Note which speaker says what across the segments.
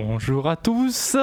Speaker 1: Bonjour à tous,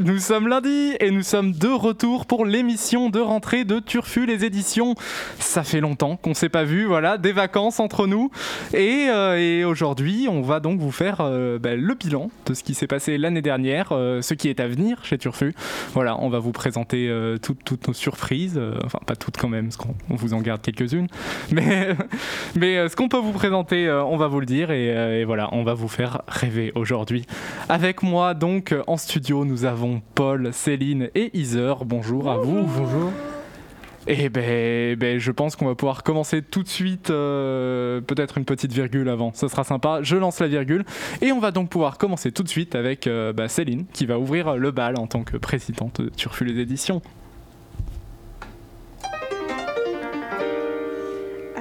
Speaker 1: nous sommes lundi et nous sommes de retour pour l'émission de rentrée de Turfu les éditions. Ça fait longtemps qu'on s'est pas vu, voilà, des vacances entre nous et, euh, aujourd'hui on va donc vous faire euh, bah, le bilan de ce qui s'est passé l'année dernière, euh, ce qui est à venir chez Turfu. Voilà, on va vous présenter toutes, nos surprises, enfin pas toutes quand même, parce qu'on vous en garde quelques-unes, mais, mais ce qu'on peut vous présenter, on va vous le dire et, et voilà, on va vous faire rêver aujourd'hui avec moi donc en studio, nous avons Paul, Céline et Iser. Bonjour à vous.
Speaker 2: Bonjour.
Speaker 1: Et eh ben, ben, je pense qu'on va pouvoir commencer tout de suite, euh, peut-être une petite virgule avant, ça sera sympa. Je lance la virgule et on va donc pouvoir commencer tout de suite avec euh, bah, Céline qui va ouvrir le bal en tant que présidente de Turfu les éditions.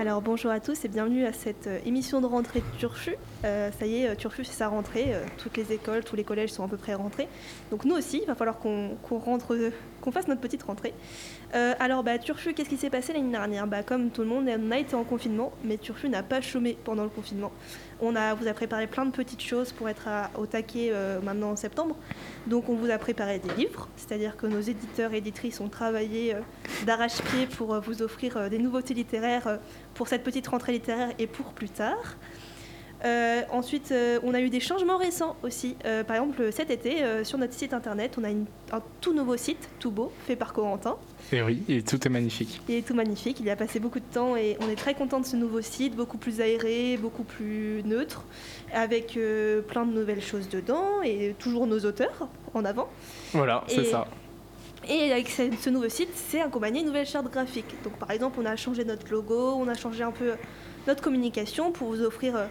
Speaker 3: Alors bonjour à tous et bienvenue à cette euh, émission de rentrée de Turfu. Euh, ça y est, euh, Turfu c'est sa rentrée. toutes les écoles, tous les collèges sont à peu près rentrés. Donc nous aussi, il va falloir qu'on fasse notre petite rentrée. alors bah, Turfu, qu'est-ce qui s'est passé l'année dernière? Bah, Comme tout le monde, on a été en confinement, mais Turfu n'a pas chômé pendant le confinement. On a, vous a préparé plein de petites choses pour être au taquet maintenant en septembre. Donc on vous a préparé des livres, c'est-à-dire que nos éditeurs et éditrices ont travaillé d'arrache-pied pour vous offrir des nouveautés littéraires pour cette petite rentrée littéraire et pour plus tard. Euh, ensuite, euh, on a eu des changements récents aussi. Euh, par exemple, cet été, sur notre site internet, on a un tout nouveau site, tout beau, fait par Corentin.
Speaker 1: Et oui, et tout est magnifique.
Speaker 3: Il est tout magnifique. Il y a passé beaucoup de temps et on est très content de ce nouveau site, beaucoup plus aéré, beaucoup plus neutre, avec plein de nouvelles choses dedans et toujours nos auteurs en avant.
Speaker 1: Voilà, c'est ça.
Speaker 3: Et avec ce nouveau site, c'est accompagné une nouvelle charte graphique. Donc par exemple, on a changé notre logo, on a changé un peu notre communication pour vous offrir... Euh,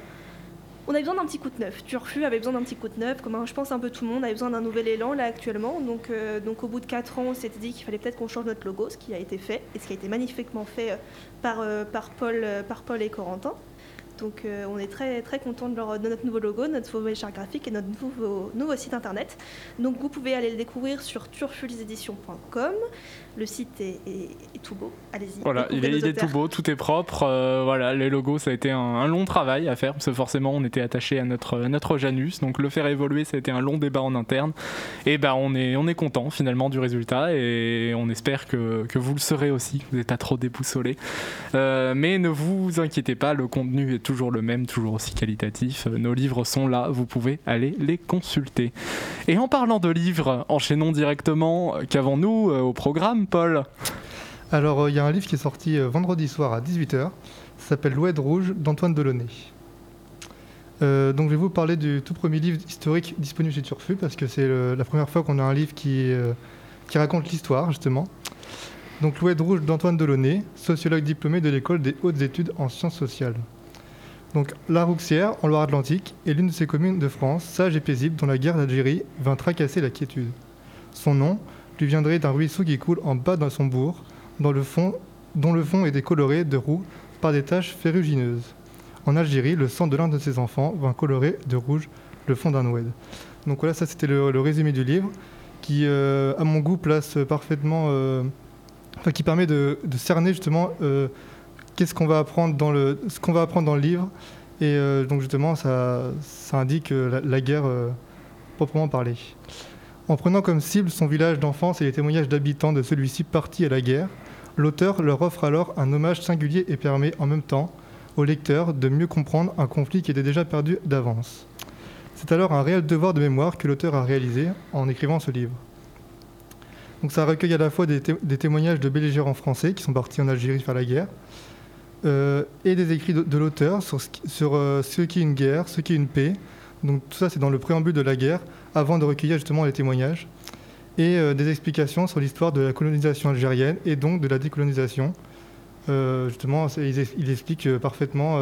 Speaker 3: on a besoin d'un petit coup de neuf. Turfu avait besoin d'un petit coup de neuf, comme je pense un peu tout le monde avait besoin d'un nouvel élan là actuellement. Donc, euh, au bout de 4 ans, on s'était dit qu'il fallait peut-être qu'on change notre logo, ce qui a été fait, et ce qui a été magnifiquement fait euh, Paul, par Paul et Corentin. Donc euh, on est très très content de, notre nouveau logo, notre nouveau charte graphique et notre nouveau, nouveau site internet. Donc vous pouvez aller le découvrir sur turfuliseditions.com. Le site est, tout beau, allez-y.
Speaker 1: Voilà, il est, tout beau, tout est propre. Euh, voilà, les logos, ça a été un, long travail à faire parce que forcément on était attaché à notre, notre Janus. Donc le faire évoluer, ça a été un long débat en interne. Et ben on est, on est content finalement du résultat et on espère que, que vous le serez aussi. Vous n'êtes pas trop déboussolé. Euh, mais ne vous inquiétez pas, le contenu est toujours le même, toujours aussi qualitatif. Euh, nos livres sont là, vous pouvez aller les consulter. Et en parlant de livres, enchaînons directement. Euh, qu'avons-nous euh, au programme, Paul?
Speaker 2: Alors, il y a un livre qui est sorti vendredi soir à 18h. Ça s'appelle L'Oued Rouge d'Antoine Delaunay. donc, je vais vous parler du tout premier livre historique disponible chez Turfu parce que c'est la première fois qu'on a un livre qui, qui raconte l'histoire, justement. Donc, L'Oued Rouge d'Antoine Delaunay, sociologue diplômé de l'école des hautes études en sciences sociales. Donc, La Rouxière, en Loire-Atlantique, est l'une de ces communes de France, sage et paisible, dont la guerre d'Algérie vint tracasser la quiétude. Son nom lui viendrait d'un ruisseau qui coule en bas dans son bourg, dont le fond est décoloré de roux par des taches ferrugineuses. En Algérie, le sang de l'un de ses enfants vint colorer de rouge le fond d'un oued. Donc voilà, ça c'était le, résumé du livre, qui, euh, à mon goût, place parfaitement, euh, qui permet de, cerner justement euh, qu'est-ce qu'on va apprendre dans le, ce qu'on va apprendre dans le livre. Et euh, donc justement, ça, ça indique euh, la, guerre euh, proprement parlée. En prenant comme cible son village d'enfance et les témoignages d'habitants de celui-ci partis à la guerre, l'auteur leur offre alors un hommage singulier et permet en même temps au lecteur de mieux comprendre un conflit qui était déjà perdu d'avance. C'est alors un réel devoir de mémoire que l'auteur a réalisé en écrivant ce livre. Donc ça recueille à la fois des, des témoignages de belligérants français qui sont partis en Algérie faire la guerre, euh, et des écrits de, l'auteur sur, sur euh, ce qu'est une guerre, ce qu'est une paix. Donc tout ça, c'est dans le préambule de la guerre, avant de recueillir justement les témoignages. Et euh, des explications sur l'histoire de la colonisation algérienne et donc de la décolonisation. justement, il, explique parfaitement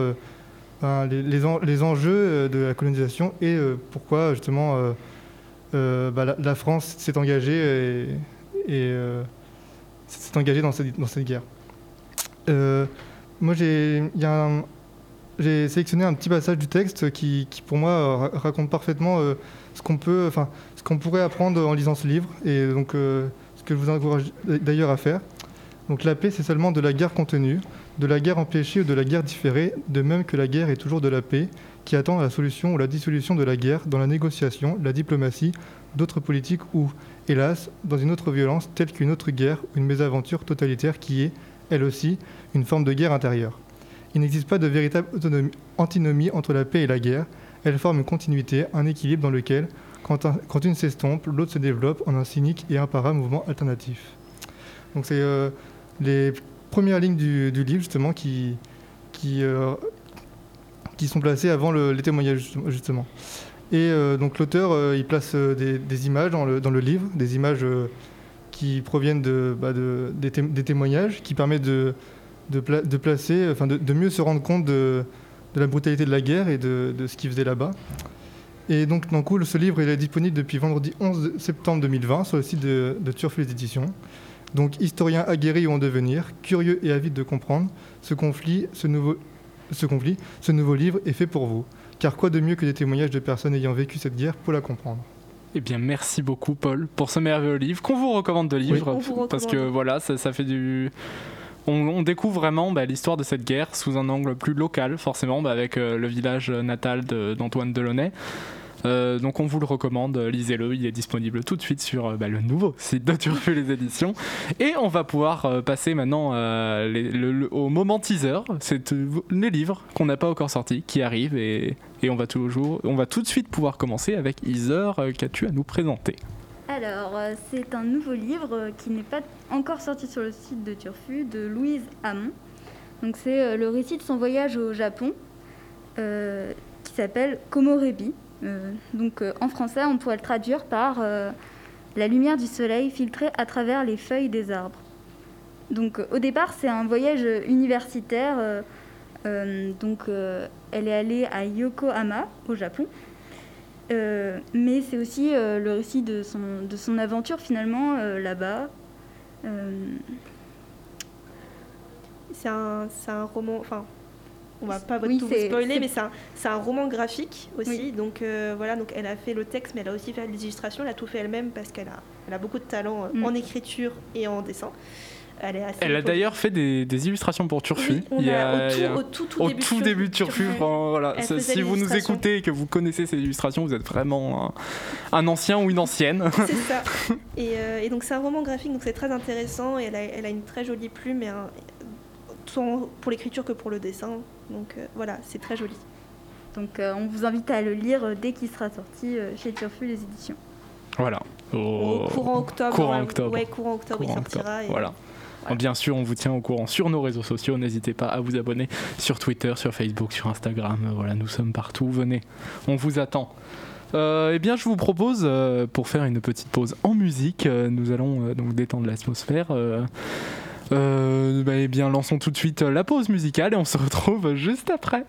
Speaker 2: ben, les, enjeux de la colonisation et pourquoi justement bah, la, France s'est engagée et, s'est engagée dans cette guerre. Moi, j'ai sélectionné un petit passage du texte qui, pour moi, raconte parfaitement euh, ce qu'on pourrait apprendre en lisant ce livre, et donc euh, ce que je vous encourage d'ailleurs à faire. Donc, la paix, c'est seulement de la guerre contenue, de la guerre empêchée ou de la guerre différée, de même que la guerre est toujours de la paix, qui attend la solution ou la dissolution de la guerre dans la négociation, la diplomatie, d'autres politiques ou, hélas, dans une autre violence telle qu'une autre guerre ou une mésaventure totalitaire qui est, elle aussi, une forme de guerre intérieure. Il n'existe pas de véritable antinomie entre la paix et la guerre, elle forme une continuité, un équilibre dans lequel, quand, une s'estompe, l'autre se développe en un cynique et imparable mouvement alternatif. Donc c'est euh, les premières lignes du, livre justement qui, qui, euh, qui sont placées avant les témoignages justement. Et euh, donc l'auteur, il place des, images dans le, dans le, livre, des images qui proviennent bah, de des, témoignages, qui permettent de, placer, enfin de, mieux se rendre compte de, la brutalité de la guerre et de, ce qu'il faisait là-bas. Et donc, d'un coup, ce livre est disponible depuis vendredi 11 septembre 2020 sur le site de, de Turfus Éditions. Donc, historien aguerri ou en devenir, curieux et avide de comprendre, ce conflit, ce nouveau livre est fait pour vous. Car quoi de mieux que des témoignages de personnes ayant vécu cette guerre pour la comprendre?
Speaker 1: Eh bien, merci beaucoup, Paul, pour ce merveilleux livre qu'on vous recommande de lire. Parce que voilà, ça, fait du. On, découvre vraiment bah, l'histoire de cette guerre sous un angle plus local, forcément, bah, avec euh, le village natal d'Antoine Delaunay. Euh, donc on vous le recommande, lisez-le, il est disponible tout de suite sur euh, bah, le nouveau site de Turfu les éditions. Et on va pouvoir euh, passer maintenant au moment teaser, c'est les livres qu'on n'a pas encore sortis qui arrivent et, on va toujours, on va tout de suite pouvoir commencer avec Iser, qu'as-tu à nous présenter?
Speaker 4: Alors, c'est un nouveau livre qui n'est pas encore sorti sur le site de Turfu, de Louise Hamon. Donc, c'est le récit de son voyage au Japon, qui s'appelle Komorebi. Euh, donc euh, en français, on pourrait le traduire par euh, la lumière du soleil filtrée à travers les feuilles des arbres. Donc au départ, c'est un voyage universitaire. donc elle est allée à Yokohama, au Japon. mais c'est aussi le récit de son, de son aventure finalement là-bas.
Speaker 3: c'est un, un, roman, on va pas tout vous spoiler, mais c'est un, roman graphique aussi. Donc euh, voilà, donc elle a fait le texte, mais elle a aussi fait les illustrations. Elle a tout fait elle-même parce qu'elle a, elle a beaucoup de talent euh, mm. en écriture et en dessin.
Speaker 1: Elle, elle a d'ailleurs fait des, illustrations pour Turfu.
Speaker 3: a, au, tout, tout,
Speaker 1: tout, début, de Turfu. voilà. Si vous nous écoutez et que vous connaissez ces illustrations, vous êtes vraiment un, ancien ou une ancienne.
Speaker 3: C'est ça. Euh, et, donc c'est un roman graphique, donc c'est très intéressant. Et elle a, elle a, une très jolie plume, et un, tant pour l'écriture que pour le dessin. Donc euh, voilà, c'est très joli.
Speaker 4: Donc euh, on vous invite à le lire euh, dès qu'il sera sorti chez Turfu les éditions.
Speaker 1: Voilà.
Speaker 3: Au, courant octobre.
Speaker 1: Courant octobre.
Speaker 3: Ouais, courant octobre, il sortira.
Speaker 1: Voilà. Bien sûr, on vous tient au courant sur nos réseaux sociaux. N'hésitez pas à vous abonner sur Twitter, sur Facebook, sur Instagram. Voilà, nous sommes partout. Venez, on vous attend. eh bien, je vous propose, pour faire une petite pause en musique, nous allons donc détendre l'atmosphère. Euh, bah, eh bien, lançons tout de suite la pause musicale et on se retrouve juste après.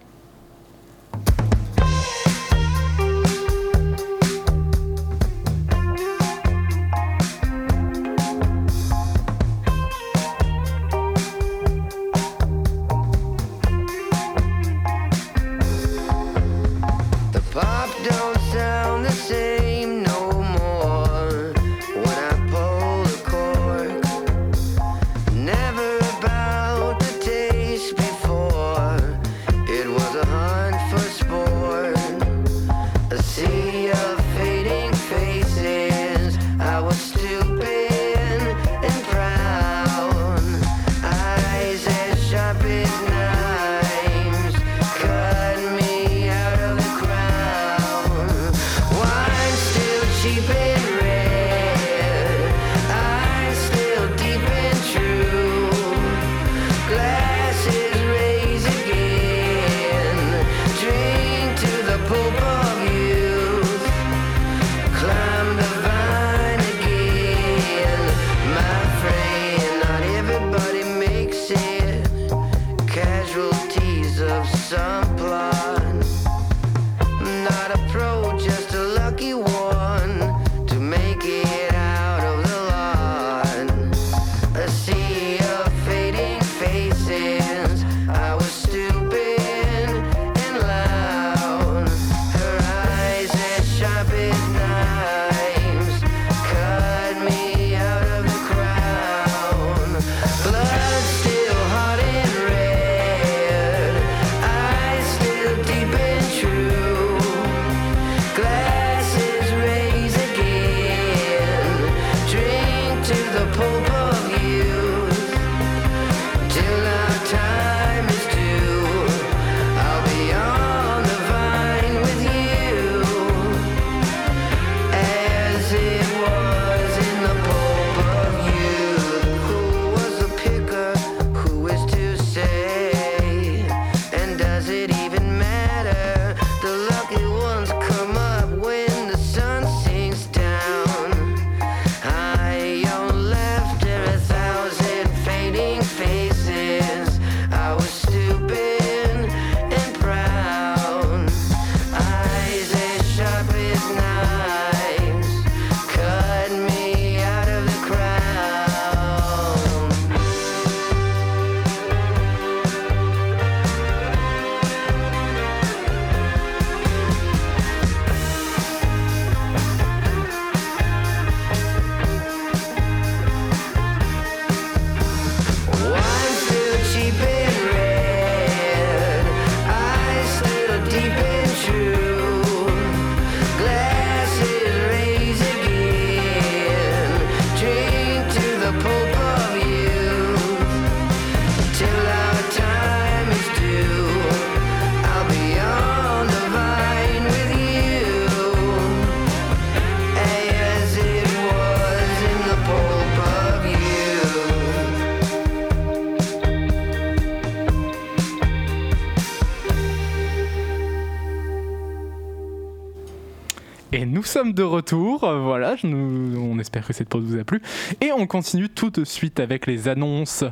Speaker 1: Nous sommes de retour, euh, voilà, on espère que cette pause vous a plu. Et on continue tout de suite avec les annonces.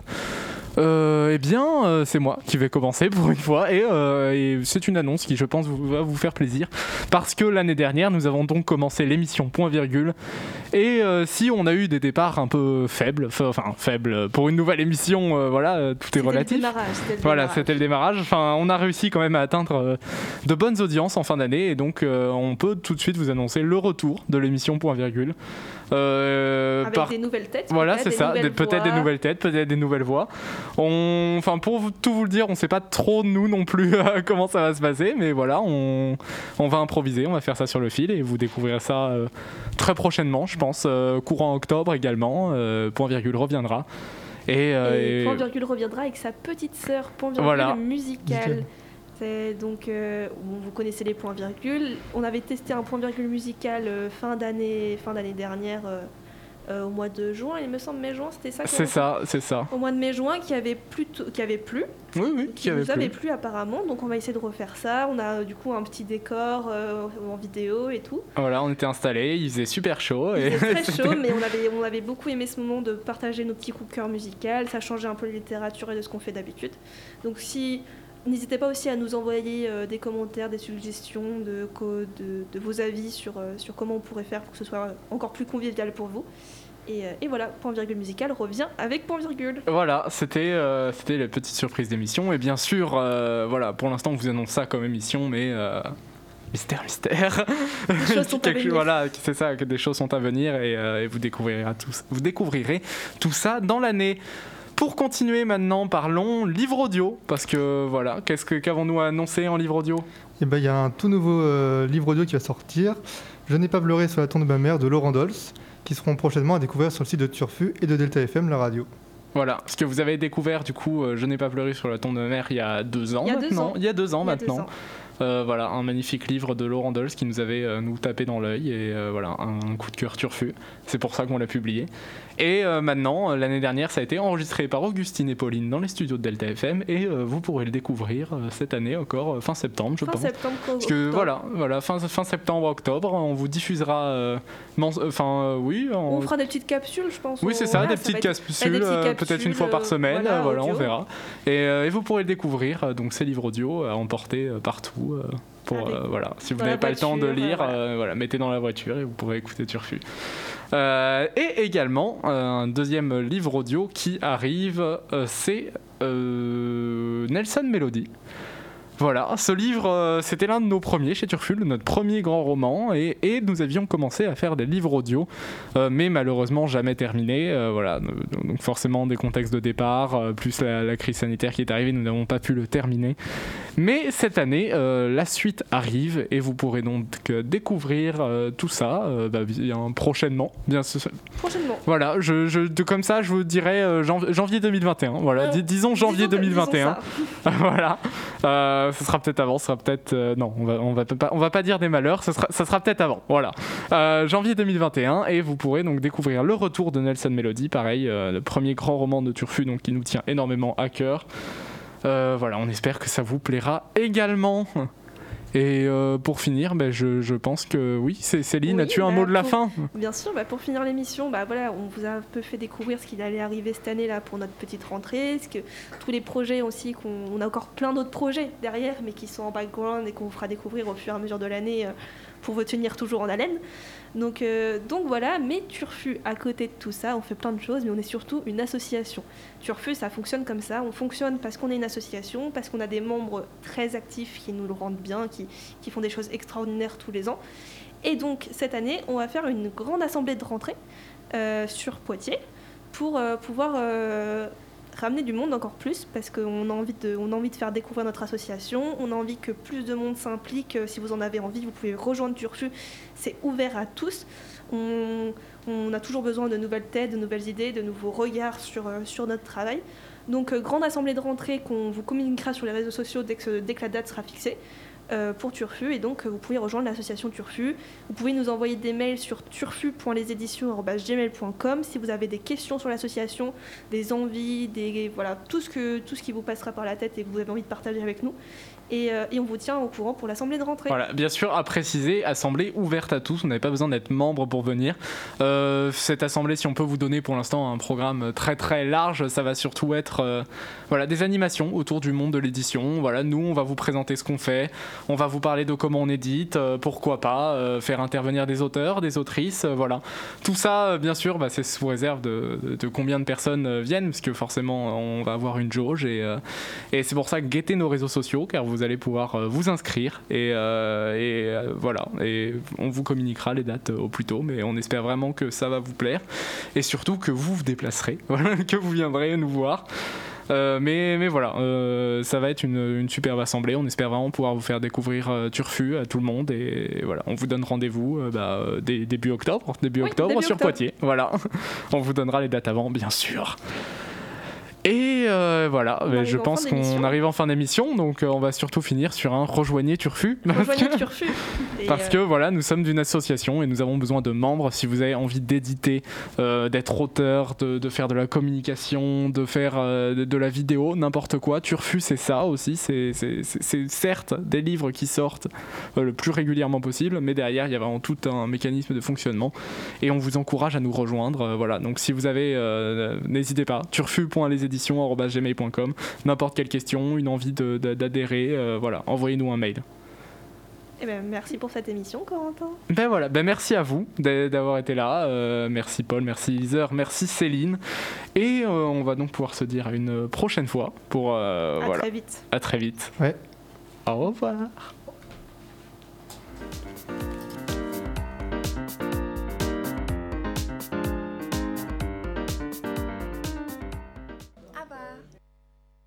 Speaker 1: Euh, eh bien, euh, c'est moi qui vais commencer pour une fois, et, euh, et c'est une annonce qui, je pense, vous- va vous faire plaisir, parce que l'année dernière, nous avons donc commencé l'émission Point Virgule, et si on a eu des départs un peu faibles, enfin faibles, pour une nouvelle émission, voilà, tout est relatif. Voilà, c'était le démarrage. Enfin, on a réussi quand même à atteindre de bonnes audiences en fin d'année et donc on peut tout de suite vous annoncer le retour de l'émission Point Virgule.
Speaker 3: Avec
Speaker 1: par-
Speaker 3: des nouvelles têtes.
Speaker 1: Voilà, c'est ça. Peut-être des nouvelles têtes, peut-être des nouvelles voix. On... Enfin, pour tout vous le dire, on sait pas trop nous non plus euh, comment ça va se passer, mais voilà, on... on va improviser, on va faire ça sur le fil et vous découvrirez ça euh, très prochainement, je pense, euh, courant octobre également. euh, Point Virgule reviendra. Et, euh,
Speaker 3: Et
Speaker 1: et-
Speaker 3: Point Virgule reviendra avec sa petite sœur Point Virgule
Speaker 1: Voilà.
Speaker 3: musicale. Donc, euh, bon, vous connaissez les points virgules. On avait testé un point virgule musical euh, fin d'année, fin d'année dernière, euh, au mois de juin. Il me semble mai-juin, c'était ça.
Speaker 1: c'est ça, c'est ça.
Speaker 3: Au mois de mai-juin, qui avait plutôt, qui avait plu,
Speaker 1: Oui, oui,
Speaker 3: qui
Speaker 1: qui avait
Speaker 3: nous avait
Speaker 1: plu.
Speaker 3: plu apparemment. Donc on va essayer de refaire ça. On a euh, du coup un petit décor euh, en vidéo et tout.
Speaker 1: Voilà, on était installés, il faisait super chaud.
Speaker 3: Il faisait très chaud, mais on avait, on avait beaucoup aimé ce moment de partager nos petits coups de cœur musicaux. Ça changeait un peu de littérature et de ce qu'on fait d'habitude. Donc si n'hésitez pas aussi à nous envoyer euh, des commentaires, des suggestions, de, de, de vos avis sur, euh, sur comment on pourrait faire pour que ce soit encore plus convivial pour vous. Et, euh, et voilà, Point Virgule Musical revient avec Point Virgule.
Speaker 1: Voilà, c'était euh, c'était la petite surprise d'émission. Et bien sûr, euh, voilà, pour l'instant, on vous annonce ça comme émission, mais. euh, Mystère, mystère.
Speaker 3: Des choses sont à venir.
Speaker 1: Voilà, c'est ça, que des choses sont à venir et, euh, et vous, découvrirez tout, vous découvrirez tout ça dans l'année. Pour continuer maintenant, parlons livre audio. Parce que voilà, qu'est-ce que qu'avons-nous à annoncer en livre audio?
Speaker 2: Et ben, il y a un tout nouveau euh, livre audio qui va sortir. Je n'ai pas pleuré sur la tombe de ma mère de Laurent Dols, qui seront prochainement à découvrir sur le site de Turfu et de Delta FM, la radio.
Speaker 1: Voilà, ce que vous avez découvert, du coup, euh, Je n'ai pas pleuré sur la tombe de ma mère il y a deux ans
Speaker 3: Il y a deux
Speaker 1: maintenant.
Speaker 3: ans.
Speaker 1: Il y a deux ans
Speaker 3: a deux
Speaker 1: maintenant.
Speaker 3: ans.
Speaker 1: Euh, voilà, un magnifique livre de Laurent Dols qui nous avait euh, nous tapé dans l'œil et euh, voilà, un coup de cœur turfu. C'est pour ça qu'on l'a publié. Et maintenant, l'année dernière, ça a été enregistré par Augustine et Pauline dans les studios de Delta FM et vous pourrez le découvrir cette année encore, fin septembre, je
Speaker 3: Fin
Speaker 1: pense.
Speaker 3: septembre,
Speaker 1: Parce que voilà, voilà fin, fin septembre, octobre, on vous diffusera. Enfin, oui.
Speaker 3: On fera des petites capsules, je pense.
Speaker 1: oui, c'est ça,
Speaker 3: voilà,
Speaker 1: des petites
Speaker 3: être-
Speaker 1: capsules,
Speaker 3: des petites
Speaker 1: peut-être une fois par semaine,
Speaker 3: voilà,
Speaker 1: voilà, on verra. Et, et vous pourrez le découvrir, donc ces livres audio à emporter partout. Euh, pour, euh, voilà. Si vous n'avez pas le temps de lire,
Speaker 3: voilà.
Speaker 1: euh, voilà, mettez dans la voiture et vous pourrez écouter Turfu. Euh, et également, un deuxième livre audio qui arrive, euh, c'est euh, Nelson Melody. Voilà, ce livre, euh, c'était l'un de nos premiers chez Turful, notre premier grand roman, et, et nous avions commencé à faire des livres audio, euh, mais malheureusement jamais terminés. euh, voilà, donc forcément des contextes de départ, euh, plus la, la crise sanitaire qui est arrivée, nous n'avons pas pu le terminer. Mais cette année, la suite arrive, et vous pourrez donc découvrir tout ça euh, bah, bien prochainement, bien sûr.
Speaker 3: Prochainement.
Speaker 1: Voilà, je, comme ça, je vous dirais janv- janvier 2021. Voilà, dis- disons janvier
Speaker 3: Disons que- disons
Speaker 1: 2021.
Speaker 3: ça.
Speaker 1: voilà. Euh, ce sera peut-être avant, ce sera peut-être. euh, non, on va, on, va pas, on va pas dire des malheurs, ce sera, ça sera peut-être avant. Voilà. Euh, janvier 2021, et vous pourrez donc découvrir le retour de Nelson Melody, pareil, le premier grand roman de Turfu, donc qui nous tient énormément à cœur. Voilà, on espère que ça vous plaira également. Et euh, pour finir, ben, je, je pense que oui, Céline,
Speaker 3: Oui,
Speaker 1: as-tu un
Speaker 3: bah,
Speaker 1: mot de la
Speaker 3: pour-
Speaker 1: fin?
Speaker 3: Bien sûr, bah, pour finir l'émission, bah, voilà, on vous a un peu fait découvrir ce qui allait arriver cette année là pour notre petite rentrée, ce que tous les projets aussi, qu'on on a encore plein d'autres projets derrière, mais qui sont en background et qu'on vous fera découvrir au fur et à mesure de l'année euh, pour vous tenir toujours en haleine. Donc, euh, donc voilà, mais Turfu, à côté de tout ça, on fait plein de choses, mais on est surtout une association. Turfu, ça fonctionne comme ça. On fonctionne parce qu'on est une association, parce qu'on a des membres très actifs qui nous le rendent bien, qui, qui font des choses extraordinaires tous les ans. Et donc cette année, on va faire une grande assemblée de rentrée euh, sur Poitiers pour euh, pouvoir euh, ramener du monde encore plus parce qu'on a, envie de- a envie de faire découvrir notre association, on a envie que plus de monde s'implique. Si vous en avez envie, vous pouvez rejoindre Turfu, c'est ouvert à tous. On, a toujours besoin de nouvelles têtes, de nouvelles idées, de nouveaux regards sur, sur notre travail. Donc, grande assemblée de rentrée qu'on vous communiquera sur les réseaux sociaux dès que la date sera fixée. Euh, pour Turfu. Et donc, euh, vous pouvez rejoindre l'association Turfu. Vous pouvez nous envoyer des mails sur turfu.leséditions.gmail.com si vous avez des questions sur l'association, des envies, des, voilà, tout, ce que, tout ce qui vous passera par la tête et que vous avez envie de partager avec nous. Et, euh, et on vous tient au courant pour l'assemblée de rentrée.
Speaker 1: Voilà, bien sûr, à préciser, assemblée ouverte à tous, vous n'avez pas besoin d'être membre pour venir. Euh, cette assemblée, si on peut vous donner pour l'instant un programme très très large, ça va surtout être euh, voilà, des animations autour du monde de l'édition. Voilà, nous, on va vous présenter ce qu'on fait, on va vous parler de comment on édite, pourquoi pas, faire intervenir des auteurs, des autrices, voilà. Tout ça, bien sûr, bah, c'est sous réserve de, combien de personnes viennent, parce que forcément, on va avoir une jauge et, et c'est pour ça que guettez nos réseaux sociaux, car vous allez pouvoir euh, vous inscrire et, euh, et, euh, voilà. Et on vous communiquera les dates au plus tôt, mais on espère vraiment que ça va vous plaire et surtout que vous vous déplacerez, que vous viendrez nous voir. Euh, mais, mais voilà, euh, ça va être une, une superbe assemblée. On espère vraiment pouvoir vous faire découvrir euh, Turfu à tout le monde. Et, voilà, on vous donne rendez-vous bah, début octobre, début
Speaker 3: Oui,
Speaker 1: octobre
Speaker 3: début
Speaker 1: sur
Speaker 3: octobre.
Speaker 1: Poitiers. Voilà, on vous donnera les dates avant, bien sûr. Et euh, voilà,
Speaker 3: On
Speaker 1: je
Speaker 3: en
Speaker 1: pense qu'on arrive en fin d'émission, donc euh, on va surtout finir sur un rejoignez Turfu. parce que-
Speaker 3: Rejoignez Turfu. Et,
Speaker 1: parce
Speaker 3: euh,
Speaker 1: que voilà, nous sommes d'une association et nous avons besoin de membres. Si vous avez envie d'éditer, euh, d'être auteur, de, de faire de la communication, de faire de, de la vidéo, n'importe quoi, Turfu c'est ça aussi. C'est certes des livres qui sortent le plus régulièrement possible, mais derrière il y a vraiment tout un mécanisme de fonctionnement et on vous encourage à nous rejoindre. voilà, donc si vous avez, n'hésitez pas, turfu.leséditions.gmail.com, n'importe quelle question, une envie de- de- d'adhérer, euh, voilà, envoyez-nous un mail.
Speaker 3: eh ben, merci pour cette émission, Corentin.
Speaker 1: Ben voilà, ben merci à vous d'a- d'avoir été là. Euh, merci Paul, merci Iser, merci Céline. Et euh, on va donc pouvoir se dire à une prochaine fois pour... euh,
Speaker 3: À
Speaker 1: voilà,
Speaker 3: très vite.
Speaker 1: à très vite.
Speaker 2: Ouais.
Speaker 1: Au revoir.